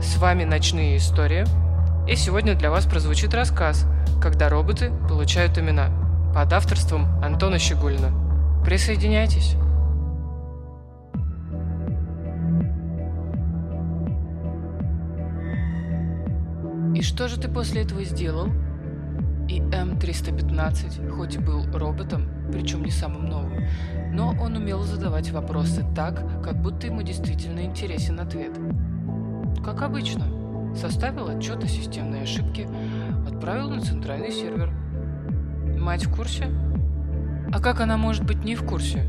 С вами «Ночные истории», и сегодня для вас прозвучит рассказ «Когда роботы получают имена» под авторством Антона Щегулина. Присоединяйтесь! И что же ты после этого сделал? И М315, хоть и был роботом, причем не самым новым, но он умел задавать вопросы так, как будто ему действительно интересен ответ. Как обычно, составил отчет о системной ошибке, отправил на центральный сервер. Мать в курсе? А как она может быть не в курсе?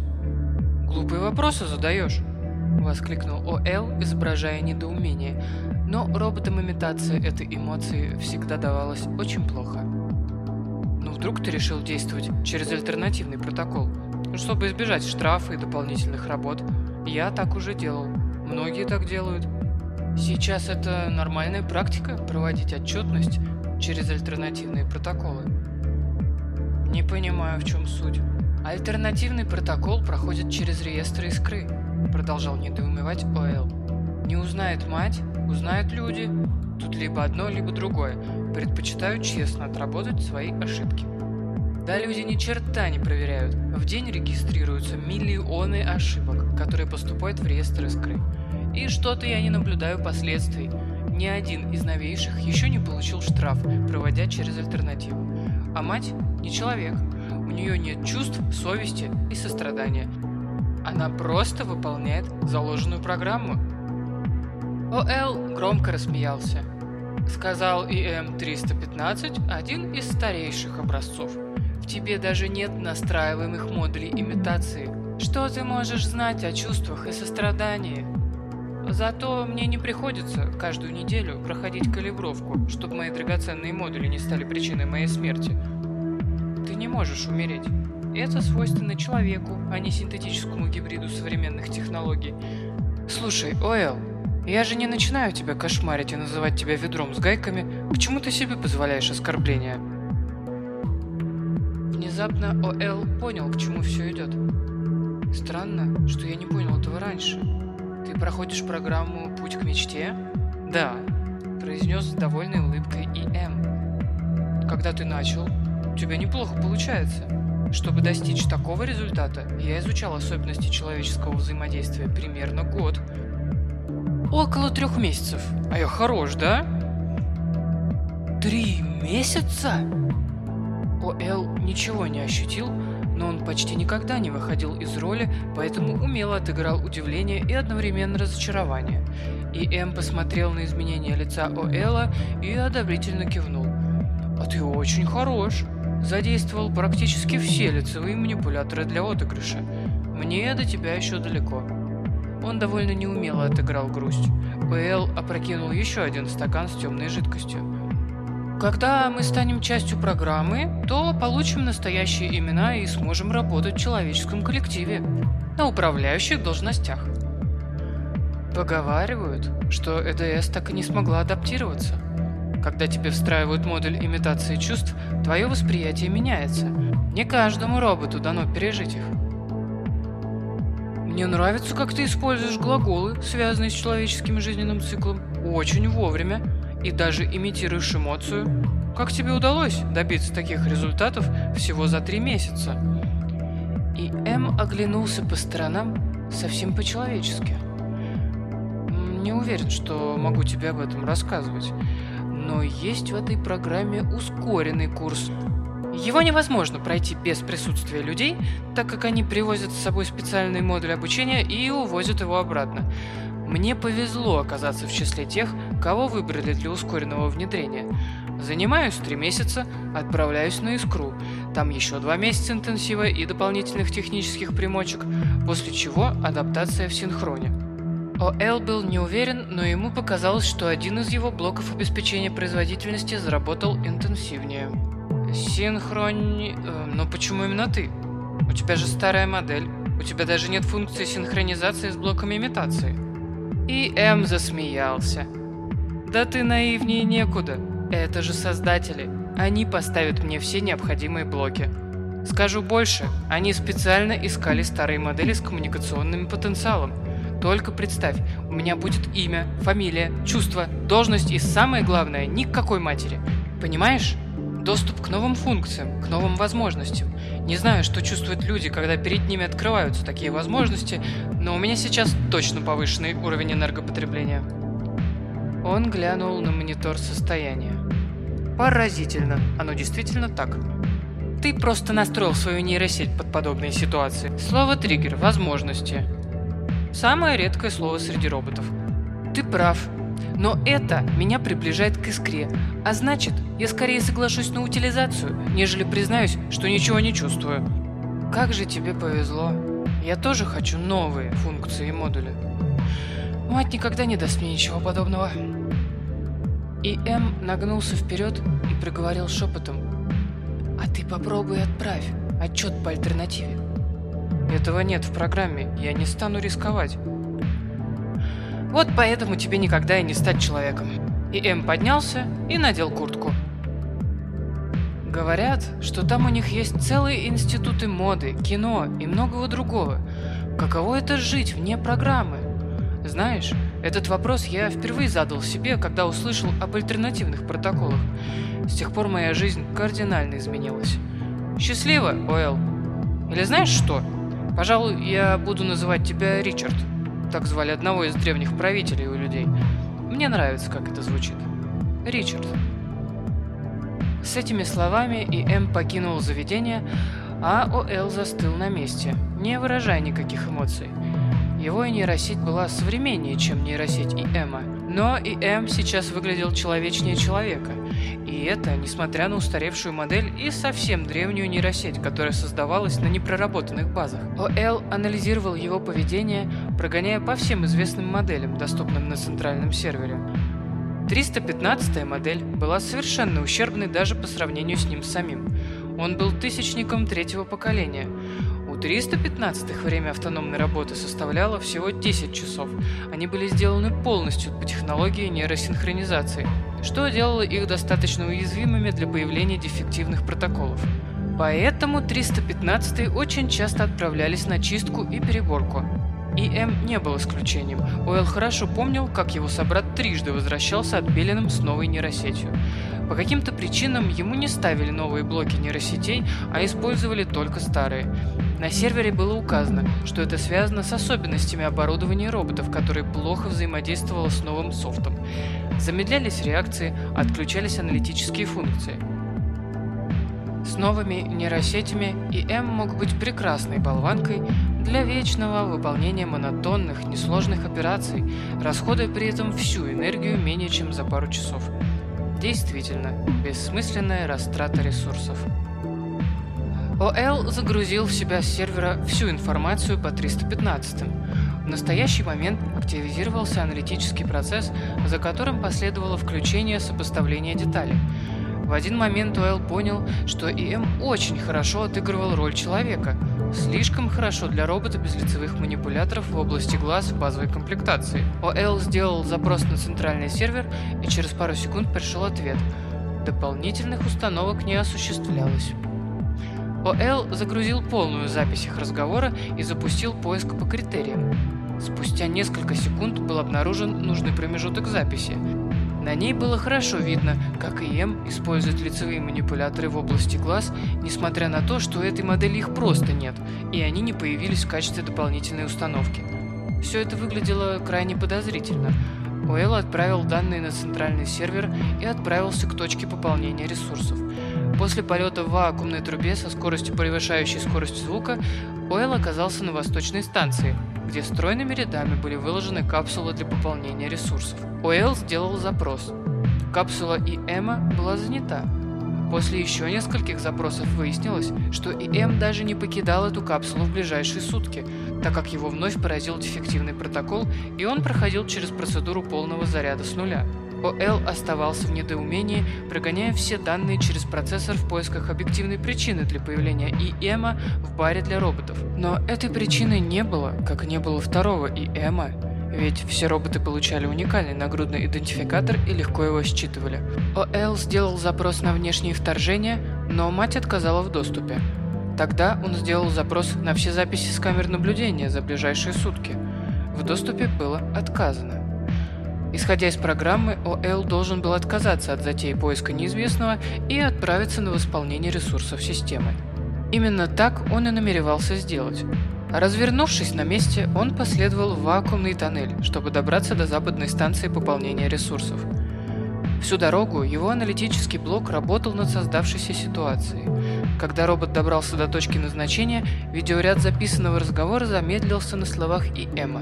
Глупые вопросы задаешь, воскликнул ОЛ, изображая недоумение, но роботам имитация этой эмоции всегда давалась очень плохо. Ну вдруг ты решил действовать через альтернативный протокол, чтобы избежать штрафа и дополнительных работ. Я так уже делал. Многие так делают. Сейчас это нормальная практика проводить отчетность через альтернативные протоколы. Не понимаю, в чем суть. Альтернативный протокол проходит через реестры искры, продолжал недоумевать ОЛ. Не узнает мать, узнают люди. Тут либо одно, либо другое. Предпочитаю честно отработать свои ошибки. Да люди ни черта не проверяют. В день регистрируются миллионы ошибок, которые поступают в реестр искры. И что-то я не наблюдаю последствий. Ни один из новейших еще не получил штраф, проводя через альтернативу. А мать не человек. У нее нет чувств, совести и сострадания. Она просто выполняет заложенную программу. ОЛ громко рассмеялся. Сказал ИМ-315, один из старейших образцов. В тебе даже нет настраиваемых модулей имитации. Что ты можешь знать о чувствах и сострадании? Зато мне не приходится каждую неделю проходить калибровку, чтобы мои драгоценные модули не стали причиной моей смерти. Ты не можешь умереть. Это свойственно человеку, а не синтетическому гибриду современных технологий. Слушай, Оэл, я же не начинаю тебя кошмарить и называть тебя ведром с гайками. Почему ты себе позволяешь оскорбления? Внезапно Оэл понял, к чему все идет. Странно, что я не понял этого раньше. Ты проходишь программу «Путь к мечте»? Да, произнес с довольной улыбкой И.М. Когда ты начал, у тебя неплохо получается. Чтобы достичь такого результата, я изучал особенности человеческого взаимодействия примерно год. Около трех месяцев. А я хорош, да? Три месяца? О.Л. ничего не ощутил, но он почти никогда не выходил из роли, поэтому умело отыграл удивление и одновременно разочарование. И М посмотрел на изменение лица Оэла и одобрительно кивнул. «А ты очень хорош!» Задействовал практически все лицевые манипуляторы для отыгрыша. Мне до тебя еще далеко. Он довольно неумело отыграл грусть. Оэл опрокинул еще один стакан с темной жидкостью. Когда мы станем частью программы, то получим настоящие имена и сможем работать в человеческом коллективе, на управляющих должностях. Поговаривают, что ЭДС так и не смогла адаптироваться. Когда тебе встраивают модуль имитации чувств, твое восприятие меняется. Не каждому роботу дано пережить их. Мне нравится, как ты используешь глаголы, связанные с человеческим жизненным циклом, очень вовремя и даже имитируешь эмоцию. Как тебе удалось добиться таких результатов всего за три месяца? И М оглянулся по сторонам совсем по-человечески. Не уверен, что могу тебе об этом рассказывать, но есть в этой программе ускоренный курс. Его невозможно пройти без присутствия людей, так как они привозят с собой специальный модуль обучения и увозят его обратно. Мне повезло оказаться в числе тех, кого выбрали для ускоренного внедрения. Занимаюсь три месяца, отправляюсь на Искру. Там еще два месяца интенсива и дополнительных технических примочек, после чего адаптация в синхроне. ОЛ был не уверен, но ему показалось, что один из его блоков обеспечения производительности заработал интенсивнее. Синхрони... Э, но почему именно ты? У тебя же старая модель. У тебя даже нет функции синхронизации с блоками имитации. И М засмеялся. Да ты наивнее некуда. Это же создатели. Они поставят мне все необходимые блоки. Скажу больше, они специально искали старые модели с коммуникационным потенциалом. Только представь, у меня будет имя, фамилия, чувство, должность и самое главное, никакой матери. Понимаешь? Доступ к новым функциям, к новым возможностям. Не знаю, что чувствуют люди, когда перед ними открываются такие возможности, но у меня сейчас точно повышенный уровень энергопотребления. Он глянул на монитор состояния. Поразительно, оно действительно так. Ты просто настроил свою нейросеть под подобные ситуации. Слово «триггер» — возможности. Самое редкое слово среди роботов. Ты прав. Но это меня приближает к искре. А значит, я скорее соглашусь на утилизацию, нежели признаюсь, что ничего не чувствую. Как же тебе повезло. Я тоже хочу новые функции и модули. Мать никогда не даст мне ничего подобного. И М нагнулся вперед и проговорил шепотом. «А ты попробуй отправь отчет по альтернативе». «Этого нет в программе, я не стану рисковать». «Вот поэтому тебе никогда и не стать человеком». И М поднялся и надел куртку. Говорят, что там у них есть целые институты моды, кино и многого другого. Каково это жить вне программы? Знаешь, этот вопрос я впервые задал себе, когда услышал об альтернативных протоколах. С тех пор моя жизнь кардинально изменилась. Счастливо, Оэл. Или знаешь что? Пожалуй, я буду называть тебя Ричард. Так звали одного из древних правителей у людей. Мне нравится, как это звучит. Ричард. С этими словами и М покинул заведение, а Оэл застыл на месте, не выражая никаких эмоций. Его нейросеть была современнее, чем нейросеть ИЭМа, но ИЭМ сейчас выглядел человечнее человека. И это, несмотря на устаревшую модель и совсем древнюю нейросеть, которая создавалась на непроработанных базах. ОЛ анализировал его поведение, прогоняя по всем известным моделям, доступным на центральном сервере. 315 модель была совершенно ущербной даже по сравнению с ним самим. Он был тысячником третьего поколения. У 315-х время автономной работы составляло всего 10 часов. Они были сделаны полностью по технологии нейросинхронизации, что делало их достаточно уязвимыми для появления дефективных протоколов. Поэтому 315-е очень часто отправлялись на чистку и переборку. И М не был исключением. Уэлл хорошо помнил, как его собрат трижды возвращался отбеленным с новой нейросетью. По каким-то причинам ему не ставили новые блоки нейросетей, а использовали только старые. На сервере было указано, что это связано с особенностями оборудования роботов, которые плохо взаимодействовало с новым софтом. Замедлялись реакции, отключались аналитические функции. С новыми нейросетями ИМ мог быть прекрасной болванкой для вечного выполнения монотонных, несложных операций, расходуя при этом всю энергию менее чем за пару часов. Действительно, бессмысленная растрата ресурсов. ОЛ загрузил в себя с сервера всю информацию по 315. В настоящий момент активизировался аналитический процесс, за которым последовало включение сопоставления деталей. В один момент Уэлл понял, что ИМ очень хорошо отыгрывал роль человека. Слишком хорошо для робота без лицевых манипуляторов в области глаз в базовой комплектации. ОЛ сделал запрос на центральный сервер, и через пару секунд пришел ответ. Дополнительных установок не осуществлялось. ОЛ загрузил полную запись их разговора и запустил поиск по критериям. Спустя несколько секунд был обнаружен нужный промежуток записи. На ней было хорошо видно, как ИМ использует лицевые манипуляторы в области глаз, несмотря на то, что у этой модели их просто нет, и они не появились в качестве дополнительной установки. Все это выглядело крайне подозрительно. Уэлл отправил данные на центральный сервер и отправился к точке пополнения ресурсов. После полета в вакуумной трубе со скоростью превышающей скорость звука, Уэлл оказался на восточной станции, где стройными рядами были выложены капсулы для пополнения ресурсов. Уэлл сделал запрос. Капсула ИЭМа была занята. После еще нескольких запросов выяснилось, что ИМ даже не покидал эту капсулу в ближайшие сутки, так как его вновь поразил дефективный протокол, и он проходил через процедуру полного заряда с нуля. ОЛ оставался в недоумении, прогоняя все данные через процессор в поисках объективной причины для появления ИЭМа в баре для роботов. Но этой причины не было, как не было второго ИЭМа, ведь все роботы получали уникальный нагрудный идентификатор и легко его считывали. ОЛ сделал запрос на внешние вторжения, но мать отказала в доступе. Тогда он сделал запрос на все записи с камер наблюдения за ближайшие сутки – в доступе было отказано. Исходя из программы, ОЛ должен был отказаться от затеи поиска неизвестного и отправиться на восполнение ресурсов системы. Именно так он и намеревался сделать. Развернувшись на месте, он последовал в вакуумный тоннель, чтобы добраться до западной станции пополнения ресурсов. Всю дорогу его аналитический блок работал над создавшейся ситуацией. Когда робот добрался до точки назначения, видеоряд записанного разговора замедлился на словах и Эмма.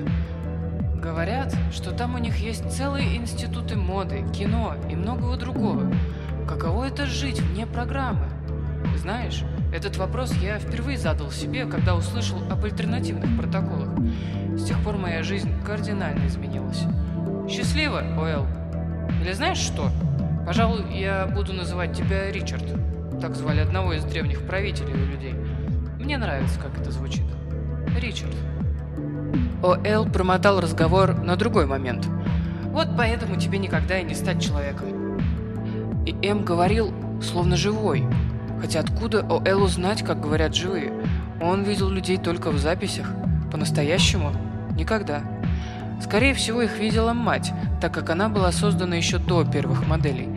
Говорят, что там у них есть целые институты моды, кино и многого другого. Каково это жить вне программы? Знаешь, этот вопрос я впервые задал себе, когда услышал об альтернативных протоколах. С тех пор моя жизнь кардинально изменилась. Счастливо, Оэл. Или знаешь что? Пожалуй, я буду называть тебя Ричард. Так звали одного из древних правителей у людей. Мне нравится, как это звучит. Ричард. О'Эл промотал разговор на другой момент. Вот поэтому тебе никогда и не стать человеком. И М говорил, словно живой, Хотя откуда Оэлу знать, как говорят живые? Он видел людей только в записях. По-настоящему? Никогда. Скорее всего, их видела мать, так как она была создана еще до первых моделей.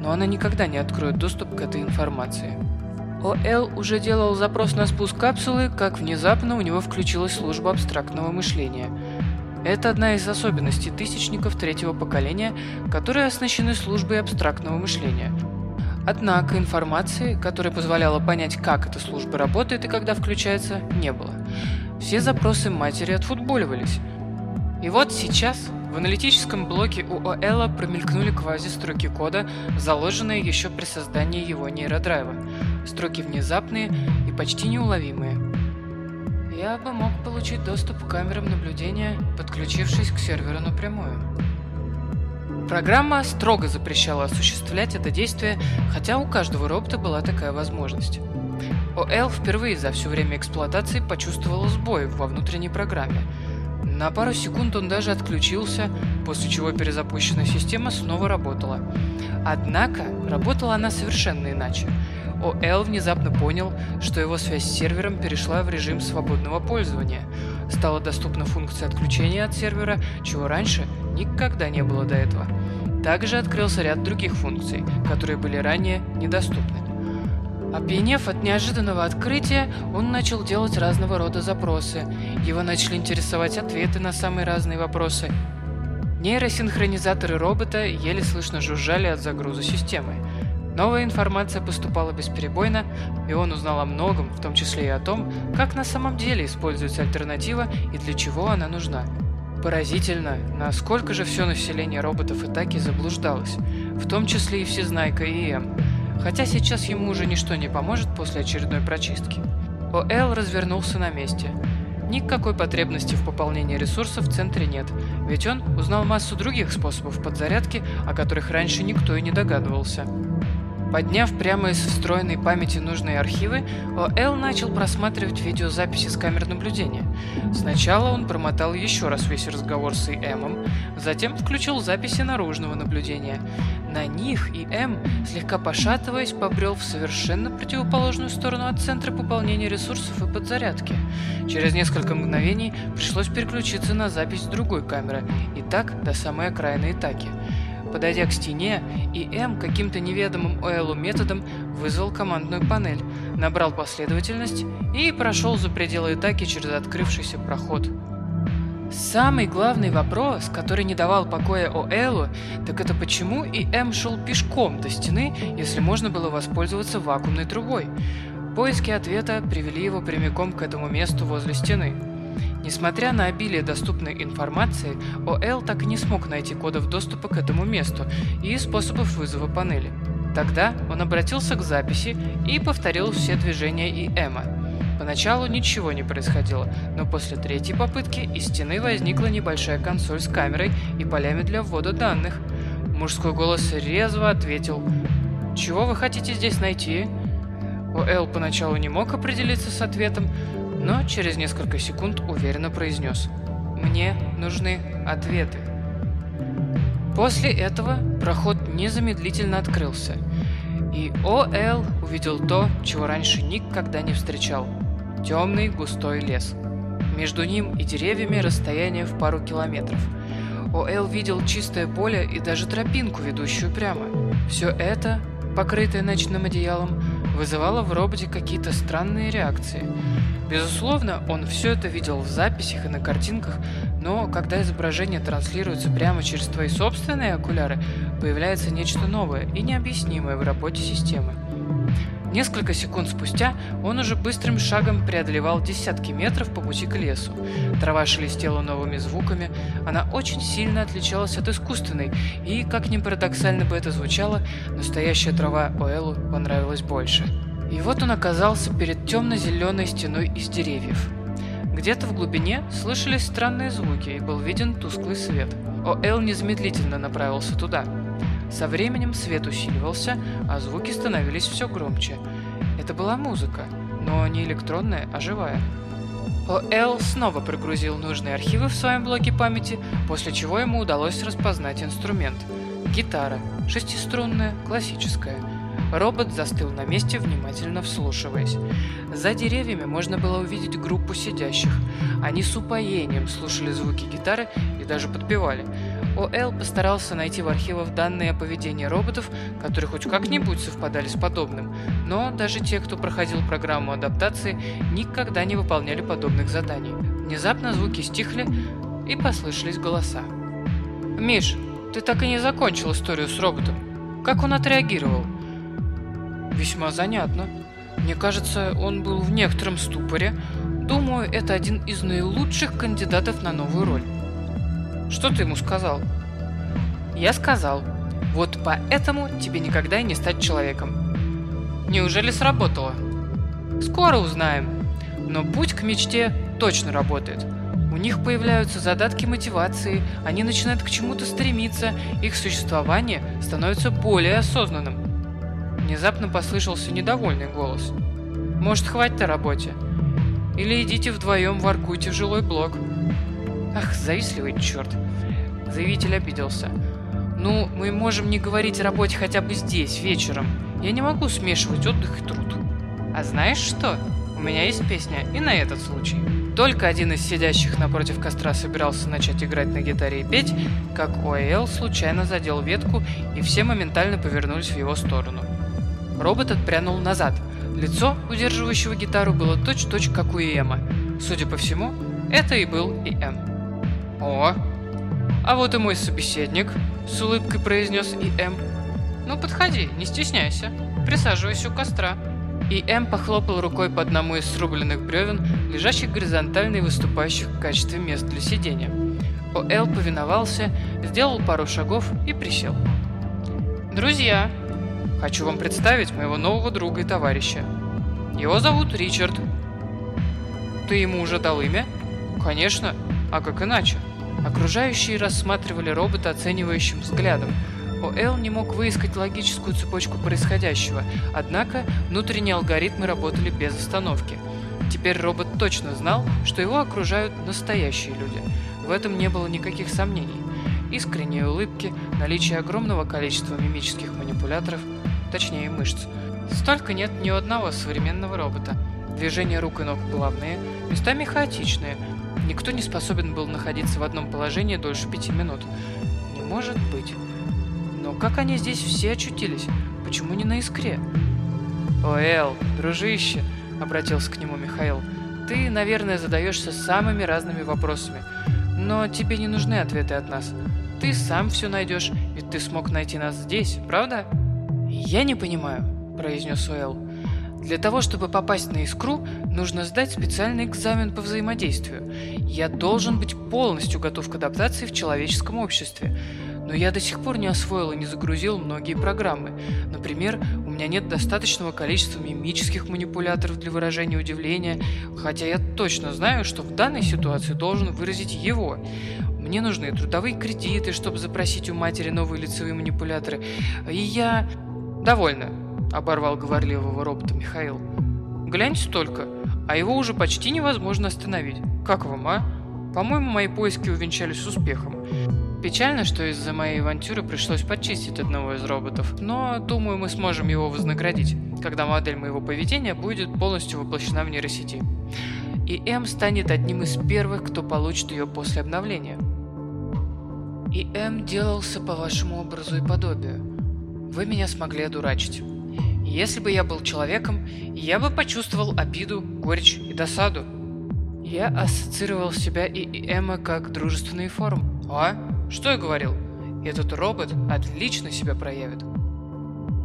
Но она никогда не откроет доступ к этой информации. ОЛ уже делал запрос на спуск капсулы, как внезапно у него включилась служба абстрактного мышления. Это одна из особенностей тысячников третьего поколения, которые оснащены службой абстрактного мышления – Однако информации, которая позволяла понять, как эта служба работает и когда включается, не было. Все запросы матери отфутболивались. И вот сейчас в аналитическом блоке у ОЭЛа промелькнули квази-строки кода, заложенные еще при создании его нейродрайва. Строки внезапные и почти неуловимые. Я бы мог получить доступ к камерам наблюдения, подключившись к серверу напрямую. Программа строго запрещала осуществлять это действие, хотя у каждого робота была такая возможность. ОЛ впервые за все время эксплуатации почувствовал сбой во внутренней программе. На пару секунд он даже отключился, после чего перезапущенная система снова работала. Однако работала она совершенно иначе. ОЛ внезапно понял, что его связь с сервером перешла в режим свободного пользования. Стала доступна функция отключения от сервера, чего раньше никогда не было до этого. Также открылся ряд других функций, которые были ранее недоступны. Опьянев от неожиданного открытия, он начал делать разного рода запросы. Его начали интересовать ответы на самые разные вопросы. Нейросинхронизаторы робота еле слышно жужжали от загруза системы. Новая информация поступала бесперебойно, и он узнал о многом, в том числе и о том, как на самом деле используется альтернатива и для чего она нужна. Поразительно, насколько же все население роботов и таки заблуждалось, в том числе и Всезнайка и М, хотя сейчас ему уже ничто не поможет после очередной прочистки. ОЛ развернулся на месте. Никакой потребности в пополнении ресурсов в центре нет, ведь он узнал массу других способов подзарядки, о которых раньше никто и не догадывался. Подняв прямо из встроенной памяти нужные архивы, ОЛ начал просматривать видеозаписи с камер наблюдения. Сначала он промотал еще раз весь разговор с ИМом, затем включил записи наружного наблюдения. На них ИМ, слегка пошатываясь, побрел в совершенно противоположную сторону от центра пополнения ресурсов и подзарядки. Через несколько мгновений пришлось переключиться на запись другой камеры, и так до самой окраины Итаки. Подойдя к стене, ИМ каким-то неведомым ОЛу методом вызвал командную панель, набрал последовательность и прошел за пределы атаки через открывшийся проход. Самый главный вопрос, который не давал покоя ОЛу, так это почему ИМ шел пешком до стены, если можно было воспользоваться вакуумной трубой. Поиски ответа привели его прямиком к этому месту возле стены. Несмотря на обилие доступной информации, ОЛ так и не смог найти кодов доступа к этому месту и способов вызова панели. Тогда он обратился к записи и повторил все движения ИЭМа. Поначалу ничего не происходило, но после третьей попытки из стены возникла небольшая консоль с камерой и полями для ввода данных. Мужской голос резво ответил «Чего вы хотите здесь найти?» ОЛ поначалу не мог определиться с ответом, но через несколько секунд уверенно произнес «Мне нужны ответы». После этого проход незамедлительно открылся, и ОЛ увидел то, чего раньше никогда не встречал – темный густой лес. Между ним и деревьями расстояние в пару километров. О'Эл видел чистое поле и даже тропинку, ведущую прямо. Все это, покрытое ночным одеялом, вызывало в роботе какие-то странные реакции. Безусловно, он все это видел в записях и на картинках, но когда изображение транслируется прямо через твои собственные окуляры, появляется нечто новое и необъяснимое в работе системы. Несколько секунд спустя он уже быстрым шагом преодолевал десятки метров по пути к лесу. Трава шелестела новыми звуками, она очень сильно отличалась от искусственной, и, как ни парадоксально бы это звучало, настоящая трава Оэлу понравилась больше. И вот он оказался перед темно-зеленой стеной из деревьев. Где-то в глубине слышались странные звуки и был виден тусклый свет. О'Эл незамедлительно направился туда – со временем свет усиливался, а звуки становились все громче. Это была музыка, но не электронная, а живая. О.Л. снова прогрузил нужные архивы в своем блоке памяти, после чего ему удалось распознать инструмент. Гитара, шестиструнная, классическая. Робот застыл на месте, внимательно вслушиваясь. За деревьями можно было увидеть группу сидящих. Они с упоением слушали звуки гитары и даже подпевали. О.Л. постарался найти в архивах данные о поведении роботов, которые хоть как-нибудь совпадали с подобным, но даже те, кто проходил программу адаптации, никогда не выполняли подобных заданий. Внезапно звуки стихли, и послышались голоса. «Миш, ты так и не закончил историю с роботом. Как он отреагировал?» «Весьма занятно. Мне кажется, он был в некотором ступоре. Думаю, это один из наилучших кандидатов на новую роль». Что ты ему сказал? Я сказал, вот поэтому тебе никогда и не стать человеком. Неужели сработало? Скоро узнаем. Но путь к мечте точно работает. У них появляются задатки мотивации, они начинают к чему-то стремиться, их существование становится более осознанным. Внезапно послышался недовольный голос. Может, хватит о работе? Или идите вдвоем воркуйте в жилой блок. Ах, завистливый черт. Заявитель обиделся. Ну, мы можем не говорить о работе хотя бы здесь, вечером. Я не могу смешивать отдых и труд. А знаешь что? У меня есть песня и на этот случай. Только один из сидящих напротив костра собирался начать играть на гитаре и петь, как Оэл случайно задел ветку, и все моментально повернулись в его сторону. Робот отпрянул назад. Лицо, удерживающего гитару, было точь-точь, как у Эма. Судя по всему, это и был Эм. «О, а вот и мой собеседник», — с улыбкой произнес И.М. «Ну, подходи, не стесняйся. Присаживайся у костра». И.М. похлопал рукой по одному из срубленных бревен, лежащих горизонтально и выступающих в качестве мест для сидения. О.Л. повиновался, сделал пару шагов и присел. «Друзья, хочу вам представить моего нового друга и товарища. Его зовут Ричард. Ты ему уже дал имя?» «Конечно, а как иначе?» Окружающие рассматривали робота оценивающим взглядом. ОЛ не мог выискать логическую цепочку происходящего, однако внутренние алгоритмы работали без остановки. Теперь робот точно знал, что его окружают настоящие люди. В этом не было никаких сомнений. Искренние улыбки, наличие огромного количества мимических манипуляторов, точнее мышц. Столько нет ни у одного современного робота. Движения рук и ног плавные, местами хаотичные, Никто не способен был находиться в одном положении дольше пяти минут. Не может быть. Но как они здесь все очутились? Почему не на искре? «О, дружище!» — обратился к нему Михаил. «Ты, наверное, задаешься самыми разными вопросами. Но тебе не нужны ответы от нас. Ты сам все найдешь, ведь ты смог найти нас здесь, правда?» «Я не понимаю», — произнес Уэлл. Для того, чтобы попасть на искру, нужно сдать специальный экзамен по взаимодействию. Я должен быть полностью готов к адаптации в человеческом обществе. Но я до сих пор не освоил и не загрузил многие программы. Например, у меня нет достаточного количества мимических манипуляторов для выражения удивления, хотя я точно знаю, что в данной ситуации должен выразить его. Мне нужны трудовые кредиты, чтобы запросить у матери новые лицевые манипуляторы. И я... Довольно. — оборвал говорливого робота Михаил. «Гляньте только, а его уже почти невозможно остановить. Как вам, а? По-моему, мои поиски увенчались успехом. Печально, что из-за моей авантюры пришлось почистить одного из роботов, но думаю, мы сможем его вознаградить, когда модель моего поведения будет полностью воплощена в нейросети. и М станет одним из первых, кто получит ее после обновления. И М делался по вашему образу и подобию. Вы меня смогли одурачить. Если бы я был человеком, я бы почувствовал обиду, горечь и досаду. Я ассоциировал себя и Эмма как дружественные формы. А? Что я говорил? Этот робот отлично себя проявит.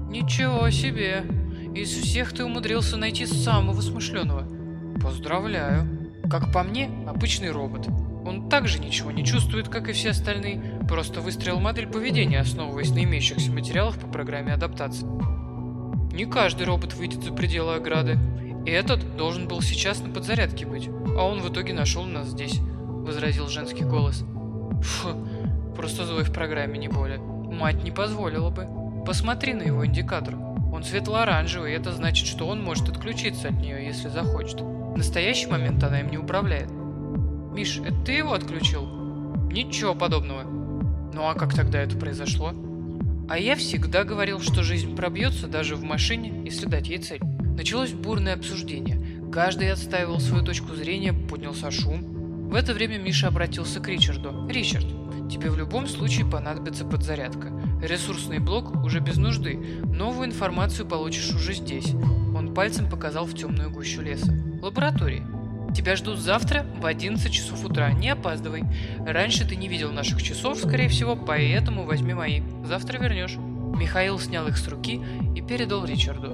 Ничего себе! Из всех ты умудрился найти самого смышленого. Поздравляю. Как по мне, обычный робот. Он также ничего не чувствует, как и все остальные, просто выстроил модель поведения, основываясь на имеющихся материалах по программе адаптации. Не каждый робот выйдет за пределы ограды. И этот должен был сейчас на подзарядке быть, а он в итоге нашел нас здесь, возразил женский голос. Фу, просто злой в программе не более. Мать не позволила бы. Посмотри на его индикатор. Он светло-оранжевый, это значит, что он может отключиться от нее, если захочет. В настоящий момент она им не управляет. Миш, это ты его отключил? Ничего подобного. Ну а как тогда это произошло? А я всегда говорил, что жизнь пробьется даже в машине, если дать ей цель. Началось бурное обсуждение. Каждый отстаивал свою точку зрения, поднялся шум. В это время Миша обратился к Ричарду. «Ричард, тебе в любом случае понадобится подзарядка. Ресурсный блок уже без нужды. Новую информацию получишь уже здесь». Он пальцем показал в темную гущу леса. «Лаборатории. Тебя ждут завтра в 11 часов утра. Не опаздывай. Раньше ты не видел наших часов, скорее всего, поэтому возьми мои. Завтра вернешь. Михаил снял их с руки и передал Ричарду.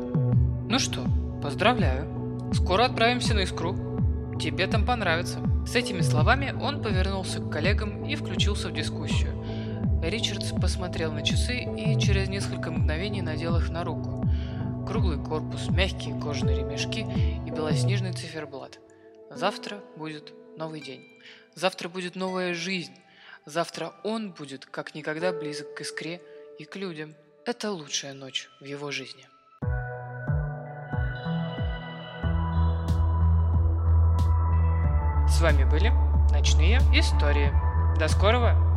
Ну что, поздравляю. Скоро отправимся на Искру. Тебе там понравится. С этими словами он повернулся к коллегам и включился в дискуссию. Ричардс посмотрел на часы и через несколько мгновений надел их на руку. Круглый корпус, мягкие кожаные ремешки и белоснежный циферблат – Завтра будет новый день. Завтра будет новая жизнь. Завтра он будет как никогда близок к искре и к людям. Это лучшая ночь в его жизни. С вами были Ночные истории. До скорого!